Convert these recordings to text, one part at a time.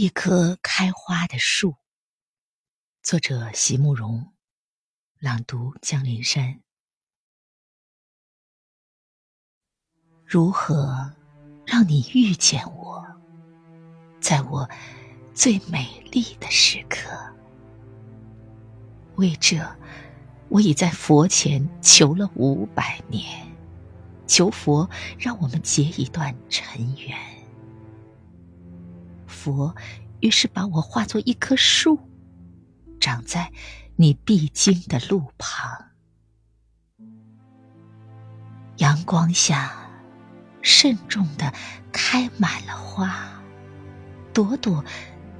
一棵开花的树。作者：席慕容，朗读：江林山。如何让你遇见我，在我最美丽的时刻？为这，我已在佛前求了五百年，求佛让我们结一段尘缘。佛于是把我化作一棵树，长在你必经的路旁。阳光下，慎重的开满了花，朵朵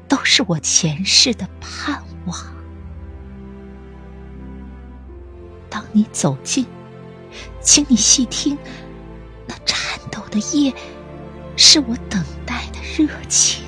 都是我前世的盼望。当你走近，请你细听，那颤抖的叶，是我等待的热情。